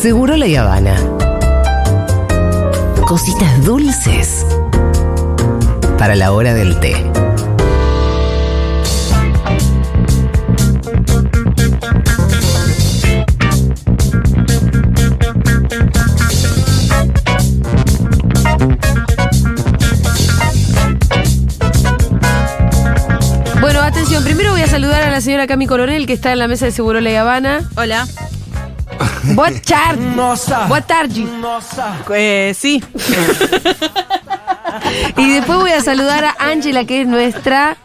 Seguro la Habana. Cositas dulces para la hora del té. Bueno, atención, primero voy a saludar a la señora Cami Coronel, que está en la mesa de Seguro La Habana. Hola. Buenas tardes. Buenas tardes. Eh, sí. Y después voy a saludar a Ángela, que es nuestra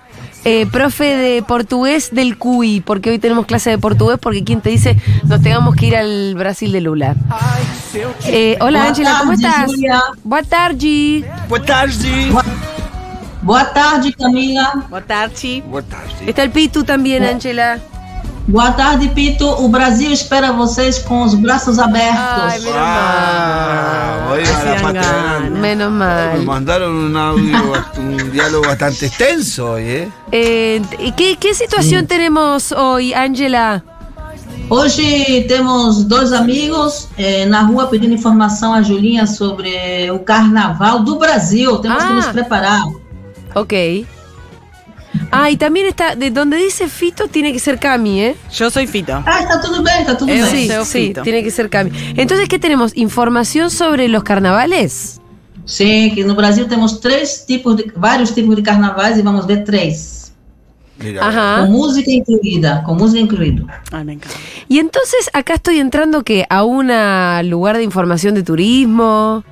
eh, profe de portugués del CUI, porque hoy tenemos clase de portugués, porque quien te dice nos tengamos que ir al Brasil de Lula. Eh, hola Boa Ángela, ¿cómo tarde, estás? Julia. Buenas tardes. Boa tarde. Boa tarde, Camila. Boa tarde. Boa tarde. Está el Pitu también, Ángela. Boa tarde, Pito. O Brasil espera vocês com os braços abertos. Ay, menos Ah, mal. grande. Menos Me mal. mandaron un audio, un diálogo bastante extenso hoy, ¿eh? Eh, ¿y ¿qué, ¿Qué situación tenemos hoy, Ángela? Hoje temos dois amigos eh, na rua pedindo informação a Julinha sobre o carnaval do Brasil. Temos Ah. que nos preparar. Ok. Ah, y también está, de donde dice Fito tiene que ser Cami, ¿eh? Yo soy Fito. Ah, está tudo bem, está tudo Eu bem. Sí, sí, Fito. tiene que ser Cami. Entonces, ¿qué tenemos? ¿Información sobre los carnavales? Sim, que no Brasil temos três tipos de, vários tipos de carnavais e vamos ver três. Mira. Com Ajá. música incluída, com música incluída. Ay, me encanta. Y entonces acá estoy entrando que a un lugar de información de turismo.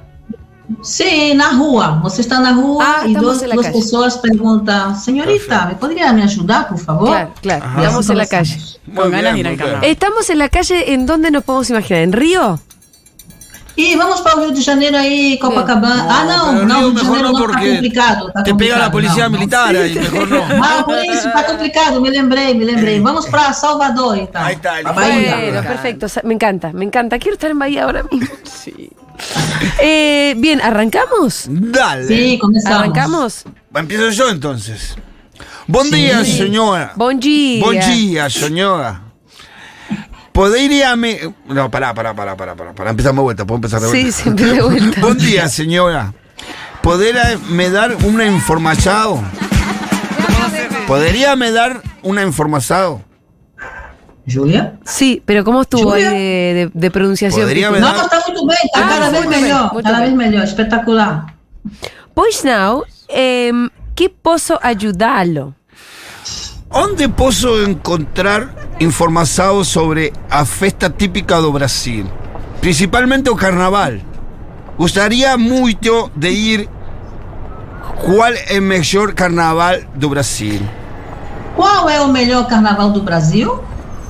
Sim, na rua. Você está na rua Ah, la duas calle. pessoas perguntam: Senhorita, me poderia me ajudar, por favor? Claro, claro. Ajá. Estamos en la calle. Con ganas de ir bien, al muy carnaval. bien. Estamos en la calle, ¿en dónde nos podemos imaginar? ¿En Río? E vamos para o Rio de Janeiro aí, Copacabana. ah, não, pero não, Rio Rio de mejor Janeiro no porque complicado. Tá Te pega la complicado, policía militar ahí, mejor no. Ah, por isso, tá complicado, me lembrei, me lembrei. Vamos para Salvador, então. Ahí está, Bahia. Bueno, perfecto. Me encanta, me encanta. Quiero estar en Bahía ahora mismo. Sí. Eh, bien, ¿arrancamos? Dale. Sim, começamos. ¿Arrancamos? Empiezo yo entonces. Buen día, señora. Bon día. Buen día, señora. Podría me... No, pará, pará, pará, pará, pará, pará. Empezamos de vuelta, puedo empezar de Sí, vuelta. siempre de vuelta. Buen día, señora. ¿Podría me dar una información? ¿Podría me dar una información? Júlia? Sí, pero ¿cómo estuvo ahí Julia. de, de- de pronunciación? Podría Pitu? me Não, tá muito bem, tá Ah, cada vez muito melhor, muito cada vez melhor, espetacular. Pois now, em, ¿qué posso ayudarlo? ¿Dónde puedo encontrar información sobre a festa típica do Brasil? Principalmente o carnaval. Gustaría mucho de ir cuál es el mejor carnaval do Brasil. Qual é o melhor carnaval do Brasil?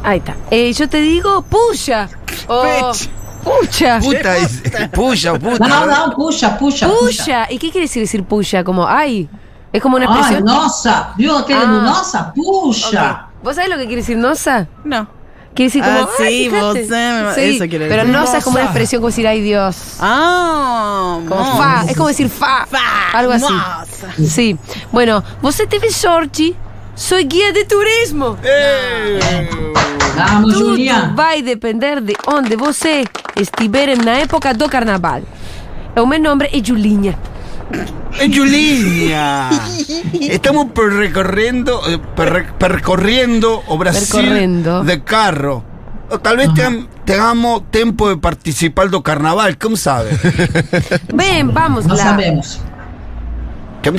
Ahí está. Eh, yo te digo, puya. Oh, pucha. Puta, es- puya, puta. Não, puxa, puxa, puxa. Puya. ¿Y qué quiere decir decir puya? Como, ay. Es como una expresión. nossa, viu aquele Ah. do nossa? Puxa. ¿Vos sabés lo que quiere decir nosa? No. Quiere decir como. Ah, "Ay, sí, fíjate". vos, Sí, eso quiere Pero decir. nosa es como una Nosa. expresión como decir, ay Dios. Ah, Como mo- fa. Es como decir fa. Fa, Algo así. Sí. Bueno, vos teve sorte. Soy guía de turismo. Eh. Vamos, Tudo Julián. vai depender de onde você estiver na época do carnaval. O meu nome é Julinha. ¡Es Juliña! Estamos percorriendo, eh, perre- percorriendo o Brasil Percorrendo. de carro. O tal vez ten- tengamos tiempo de participar do carnaval, ¿cómo sabe? Ven, vamos Não lá. sabemos.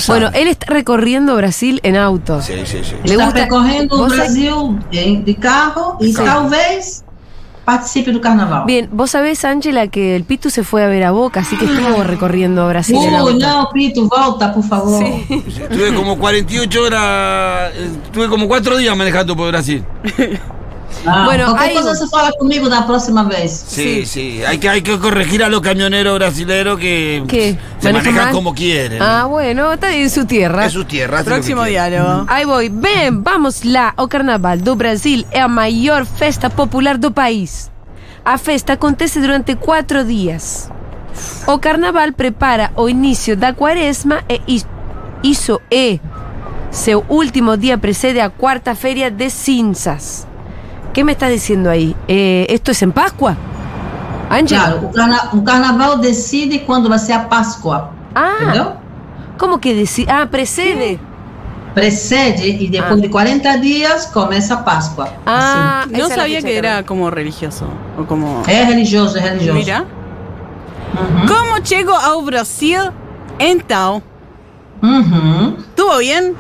Bueno, él está recorriendo Brasil en auto. Sí, sí, sí. Le Está gusta- percorrendo o vos sabés- Brasil de, de carro e carro. talvez participe do carnaval. Bien, vos sabés, Ángela, que el Pitu se fue a ver a Boca, así que estuvo recorriendo Brasil auto. não, Pito, volta, por favor. Estuve como 48 horas, eh, estuve como 4 días manejando por Brasil. Ah, Bueno, aí- coisa você fala comigo na próxima vez. Sí, sí, Hay, que, hay que corregir a los camioneros brasileños que ¿Qué? se ¿Manejan mal? como quieren. Ah, bueno, está en su tierra. Es su tierra. Próximo diálogo. Aí voy. Bem, vamos lá. O Carnaval do Brasil é a maior festa popular do país. A festa acontece durante quatro dias. O Carnaval prepara o início da quaresma e is- isso é. Seu último dia precede a quarta-feira de cinzas. ¿Qué me estás diciendo ahí? Eh, ¿Esto es en Pascua? Angela. Claro, o, carna- o carnaval decide quando vai ser a Páscoa. Ah, Entendeu? ¿cómo que decir? Ah, precede. Precede e depois Ah. de 40 dias começa a Páscoa. Ah, la sabía fecha que era como religioso. O como. Assim. É religioso, é religioso. Mira. Uhum. ¿Cómo llego ao Brasil? Então. Uhum. ¿Estuvo bien?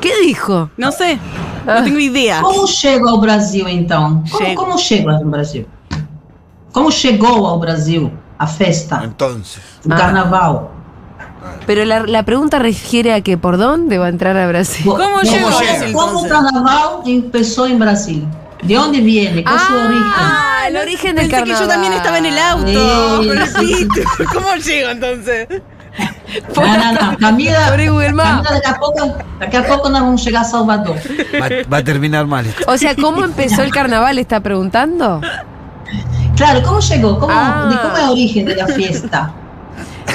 ¿Qué dijo? No sé. Ah. No tengo idea. Como chego ao Brasil, então? Como, Chego. como chego ao Brasil? Como chegou ao Brasil a festa, Entonces. o Ah. carnaval? Pero la, la pregunta refiere a que por dónde va a entrar a Brasil. ¿Cómo llegó a llega? Brasil, Como o entonces? carnaval começou em Brasil? De onde viene? Qual su origen? Ah, el origen del Pensé que carnaval. yo también estaba en el auto. Sí. sí, ¿Cómo llego entonces? Não, não, não. Camila, daqui a pouco, daqui a pouco nós vamos chegar a Salvador. Va, va a terminar mal esto. O sea, ¿cómo empezó el carnaval? ¿Está preguntando? Claro, como chegou? Como, Ah. De como é a origem da festa?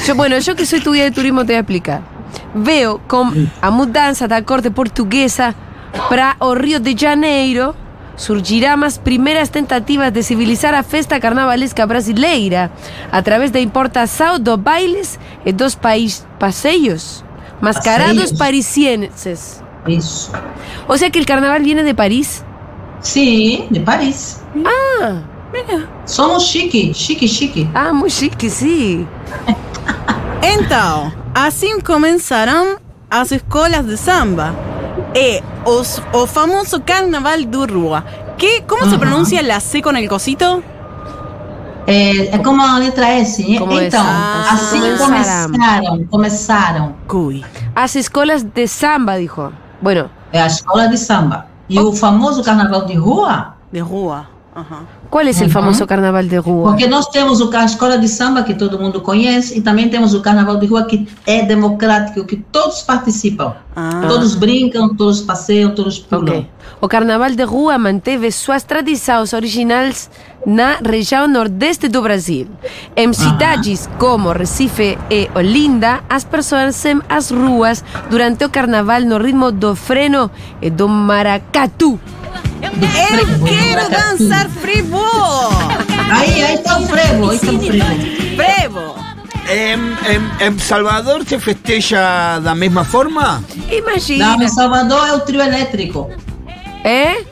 Yo, bueno, yo que soy tu guía de turismo te voy a explicar. Veo com a mudança da corte portuguesa para o Rio de Janeiro surgirán as primeiras tentativas de civilizar a festa carnavalesca brasileira a través da importação dos bailes e dos país passeios mascarados parisienses. Isso. O sea que el carnaval viene de París. Sim, de Paris. Ah, Somos chique, chique, chique. ah, muy chique, sí. Então, assim começaram as escolas de samba. E os, o famoso carnaval do Rua. Que, ¿Cómo se pronuncia la C con el cosito? É, é como a letra S. Como então. Ah, assim começaram. começaram. Começaram. Cuy. As escolas de samba, dijo. Bueno, É a escola de samba. E o famoso carnaval de rua, De Rua. ¿Cuál es el famoso carnaval de Rua? porque nós temos o, a escola de samba, que todo mundo conhece, e também temos o carnaval de rua, que é democrático, que todos participam. Ah. Todos brincam, todos passeiam, todos pulam. Ok. O Carnaval de Rua manteve suas tradições originais na região nordeste do Brasil. Em cidades como Recife e Olinda, as pessoas sem as ruas durante o carnaval no ritmo do freno e do maracatu. Eu frevo, quero dançar frevo! Aí, aí está o frevo, está o frevo. Frevo! ¿En, en- en Salvador se festeja da misma forma? Imagina. Não, em Salvador é o trio elétrico. ¿Eh?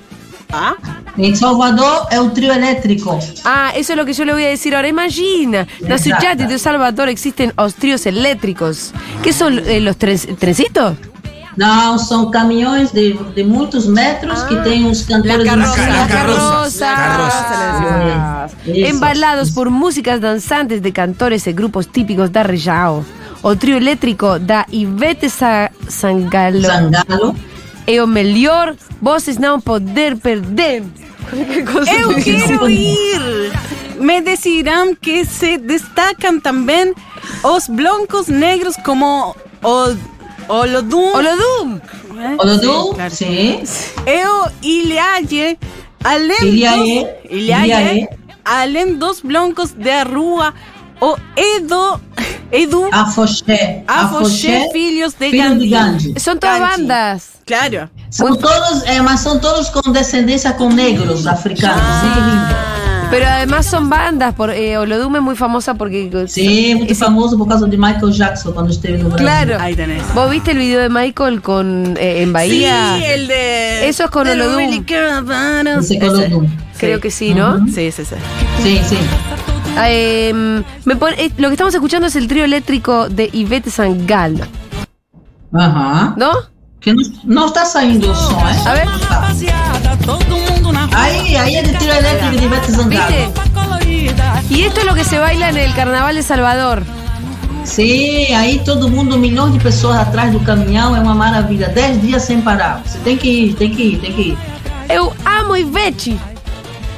Ah, Em Salvador é o trio elétrico. Ah, eso es lo que yo le voy a decir ahora. Imagina, na Exacto. cidade de Salvador existen os tríos eléctricos. ¿Qué son eh, los tres, trencitos? Não, são caminhões de, de muitos metros que tem os cantores La carroza, la carroza. Embalados por músicas dançantes de cantores e grupos típicos da região. O trio elétrico da Ivete Sa Sangalo Zangalo. É o melhor, vocês não poder perder. Eu quero ir! Me decirán que se destacan también os blancos negros como o, Olodum. Olodum! ¿eh? Olodum, Sí. Eu Iliaye, além Iliaye, dos, Iliaye, Iliaye. além dos blancos de rua, o Edo, Edu, Afoxé. Afoxé, filhos de filho Gandhi. de Gandhi. Son todas Gandhi. bandas. Claro. São todos, é, mas são todos com descendência com negros africanos. Muito lindo. Pero además son bandas. Por, eh, Olodum es muy famosa porque. Muito Esse- famoso por causa de Michael Jackson quando esteve no Brasil. Claro. Ahí tenés. ¿Vos viste el video de Michael con eh, en Bahía? Sí, el de. Eso es con Olodum. really. Creo que sí, ¿no? Sí, sí, sí. Sim, sim. Eh, me pone- eh, lo que estamos escuchando es el trío eléctrico de Ivete Sangalo, Aham. ¿no? Que não, não está saindo o som, é? A ver. Aí, aí é de tiro elétrico de Ivete Zangalo. ¿Viste? Y esto es lo que se baila en el Carnaval de Salvador. Sim, aí todo mundo, milhões de pessoas atrás do caminhão, é uma maravilha. Dez dias sem parar. Você tem que ir, tem que ir, tem que ir. Eu amo Ivete.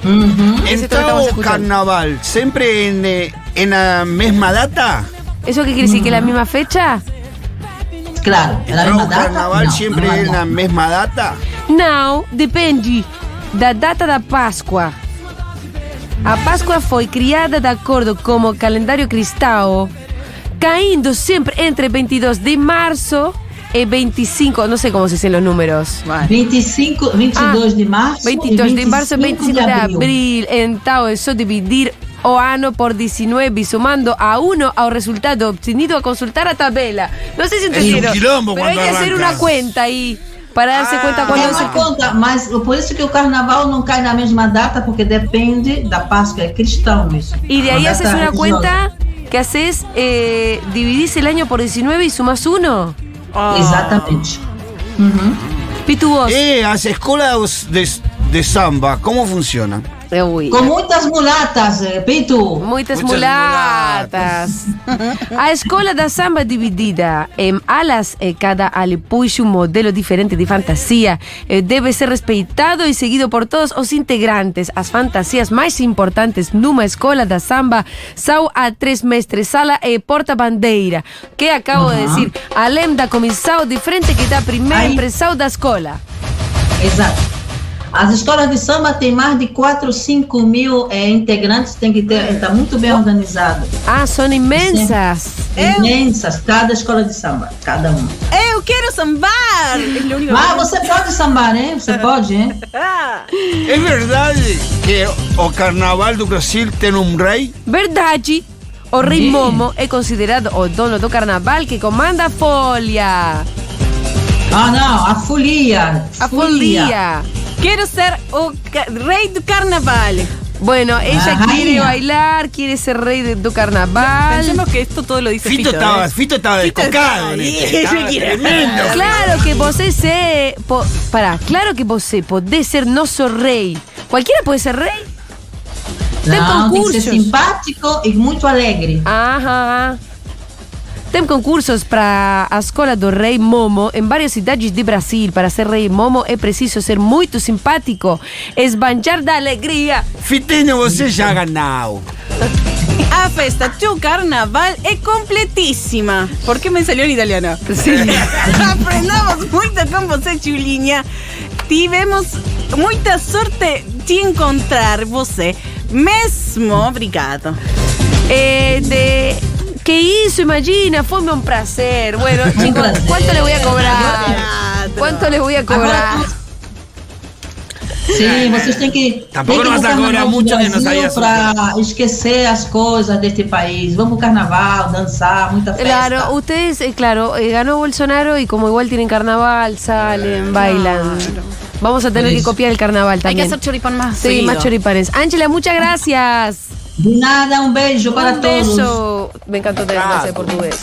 Uhum. Ese ¿En es todo lo que estamos todo escuchando. carnaval siempre en, eh, en la misma data? ¿Eso qué quiere decir? ¿Que es la misma fecha? Claro, ¿En mesma todo data? carnaval siempre não é en la data. misma data? Não, depende da data da Páscoa. A Páscoa foi criada de acordo com o calendário cristão, caindo sempre entre 22 de março e 25, não sei como se dizem os números. Vale. 25, 22 de março. 22 e de março e 25 de abril. abril. Então é só dividir o ano por 19 y sumando a uno al resultado obtenido a consultar a tabela. No sé si entendieron. quilombo pero hay que hacer una cuenta ahí para darse cuenta É cuando uma se... conta, mas por isso que o carnaval não cai na mesma data, porque depende da Páscoa, é cristão isso. Y de ahí Uma haces religiosa. cuenta que haces, eh, dividís el año por 19 y sumas uno. Ah. Exatamente. Uhum. Pitu vos. Eh, las escuelas de, de samba, ¿cómo funcionan? Uy. Com muitas mulatas, eh, Pitu. Muitas Muchas mulatas. A escola da samba dividida em alas, eh, cada ale puxa um modelo diferente de fantasia. Eh, debe ser respeitado e seguido por todos os integrantes. As fantasias mais importantes numa escola da samba são a tres mestres sala e porta-bandeira. Que acabo de decir, além da comissão de frente que dá a primeira impressão da escola. Exato. As escolas de samba têm mais de 4, 5 mil eh, integrantes, tem que ter, está muito bem organizado. Ah, são imensas. Imensas, cada escola de samba, cada uma. Eu quero sambar! Ah, que- você pode sambar, hein? Você pode, hein? Ah. ¿Es verdad que o Carnaval do Brasil tiene un rey? Verdade. O rei Sim. Momo é considerado o dono do carnaval que comanda a folha. Ah, não, a folia. A folia. Quiero ser rey do carnaval. Bueno, ella quiere bailar, quiere ser rey de tu carnaval. Pensemos que esto todo lo dice Fito, Fito. estaba, ¿eh? Fito estaba Fito descocado. en este, tremendo. Claro que vos po, pará, claro que vos podés ser no sos rey. Cualquiera puede ser rey. Tem que ser concursos. simpático e muito alegre. Ajá. Tem concursos para a escola do rei Momo em várias cidades de Brasil. Para ser rei Momo é preciso ser muito simpático, esbanjar da alegria. Fitinho, você já ganhou. A festa tu carnaval é completíssima. ¿Por qué me salió en italiano? Sí. Aprendamos muito com você, Chulinha. Tivemos muita sorte de encontrar você. Mesmo, obrigado. Eh, de que hizo, imagina, fue un placer. Bueno, chicos. ¿cuánto le voy a cobrar? ¿Cuánto les voy a cobrar? Agora, Sim, vocês têm que. Tampouco tem que ir não pro vas a cobrar Carnaval do muito, pra esquecer as coisas deste país. Vamos carnaval, dançar, muita festa. Claro, ustedes, eh, claro, eh, ganó Bolsonaro y como igual tienen carnaval, salen, bailan. Vamos a tener que copiar el carnaval Hay que también. hacer choripán más. Sí, más choripanes. Ángela, muchas gracias. De nada, um beijo para Un todos. beso. Me encantó tener de portugués.